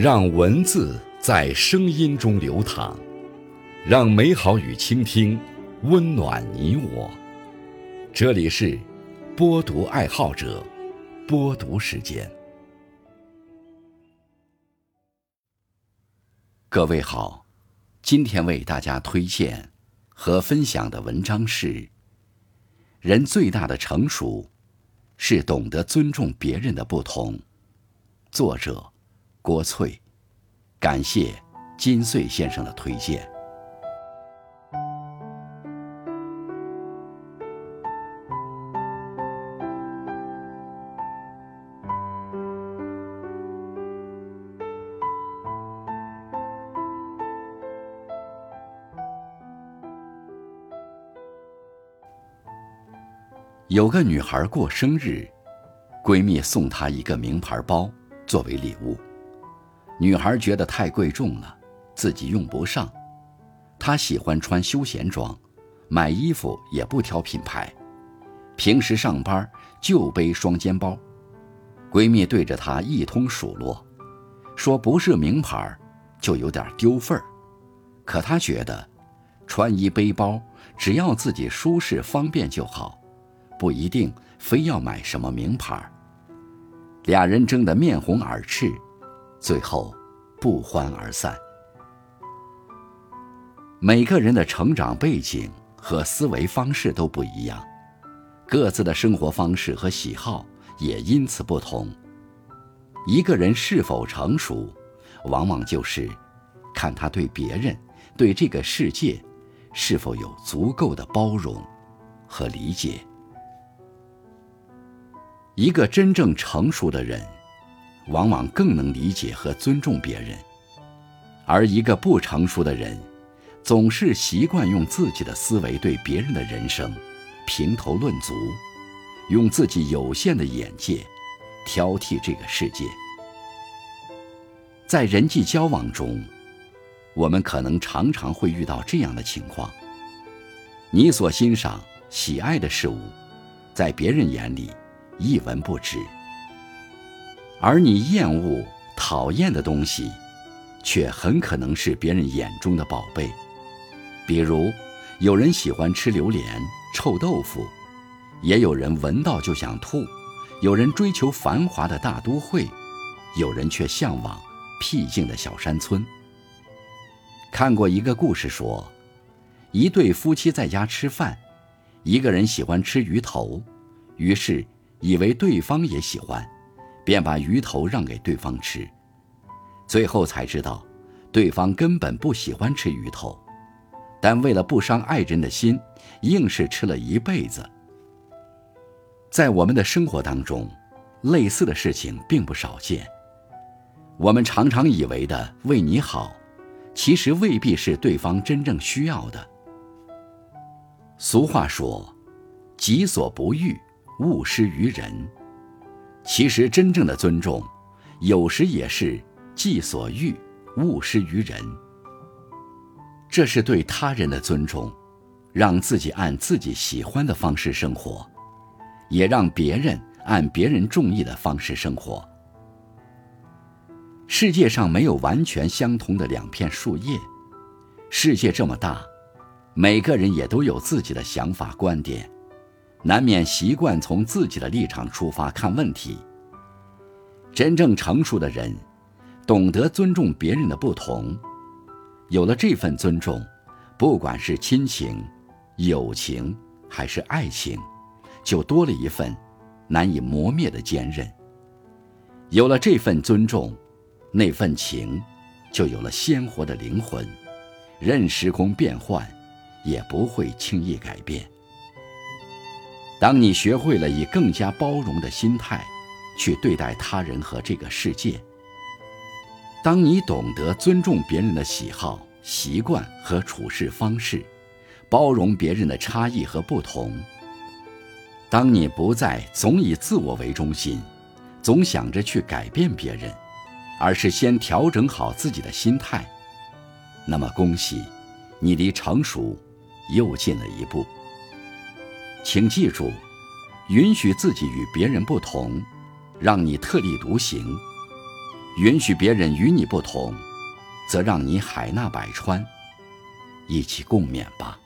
让文字在声音中流淌，让美好与倾听温暖你我。这里是播读爱好者播读时间。各位好，今天为大家推荐和分享的文章是：人最大的成熟是懂得尊重别人的不同。作者。郭翠，感谢金穗先生的推荐。有个女孩过生日，闺蜜送她一个名牌包作为礼物。女孩觉得太贵重了，自己用不上。她喜欢穿休闲装，买衣服也不挑品牌，平时上班就背双肩包。闺蜜对着她一通数落，说不是名牌就有点丢份儿。可她觉得，穿衣背包只要自己舒适方便就好，不一定非要买什么名牌。俩人争得面红耳赤。最后，不欢而散。每个人的成长背景和思维方式都不一样，各自的生活方式和喜好也因此不同。一个人是否成熟，往往就是看他对别人、对这个世界是否有足够的包容和理解。一个真正成熟的人。往往更能理解和尊重别人，而一个不成熟的人，总是习惯用自己的思维对别人的人生评头论足，用自己有限的眼界挑剔这个世界。在人际交往中，我们可能常常会遇到这样的情况：你所欣赏、喜爱的事物，在别人眼里一文不值。而你厌恶、讨厌的东西，却很可能是别人眼中的宝贝。比如，有人喜欢吃榴莲、臭豆腐，也有人闻到就想吐；有人追求繁华的大都会，有人却向往僻静的小山村。看过一个故事，说，一对夫妻在家吃饭，一个人喜欢吃鱼头，于是以为对方也喜欢。便把鱼头让给对方吃，最后才知道，对方根本不喜欢吃鱼头，但为了不伤爱人的心，硬是吃了一辈子。在我们的生活当中，类似的事情并不少见。我们常常以为的为你好，其实未必是对方真正需要的。俗话说：“己所不欲，勿施于人。”其实，真正的尊重，有时也是己所欲，勿施于人。这是对他人的尊重，让自己按自己喜欢的方式生活，也让别人按别人中意的方式生活。世界上没有完全相同的两片树叶，世界这么大，每个人也都有自己的想法观点。难免习惯从自己的立场出发看问题。真正成熟的人，懂得尊重别人的不同，有了这份尊重，不管是亲情、友情还是爱情，就多了一份难以磨灭的坚韧。有了这份尊重，那份情就有了鲜活的灵魂，任时空变换，也不会轻易改变。当你学会了以更加包容的心态去对待他人和这个世界，当你懂得尊重别人的喜好、习惯和处事方式，包容别人的差异和不同，当你不再总以自我为中心，总想着去改变别人，而是先调整好自己的心态，那么恭喜，你离成熟又近了一步。请记住，允许自己与别人不同，让你特立独行；允许别人与你不同，则让你海纳百川，一起共勉吧。